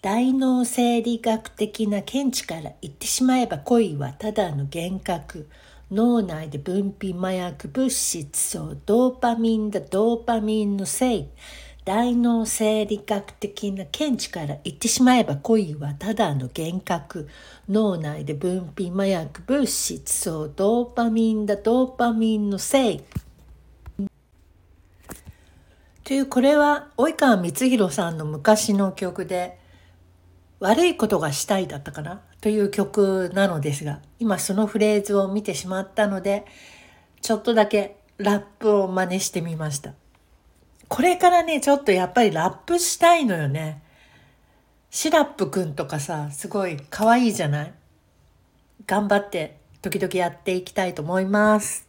大脳生理学的な見地から言ってしまえば恋はただの幻覚。脳内で分泌麻薬物質そうドーパミンだドーパミンのせい。大脳生理学的な見地から言ってしまえば恋はただの幻覚。脳内で分泌麻薬物質そうドーパミンだドーパミンのせい。というこれは及川光弘さんの昔の曲で悪いことがしたいだったかな？という曲なのですが、今そのフレーズを見てしまったので、ちょっとだけラップを真似してみました。これからね、ちょっとやっぱりラップしたいのよね。シラップくんとかさ、すごい可愛いじゃない？頑張って時々やっていきたいと思います。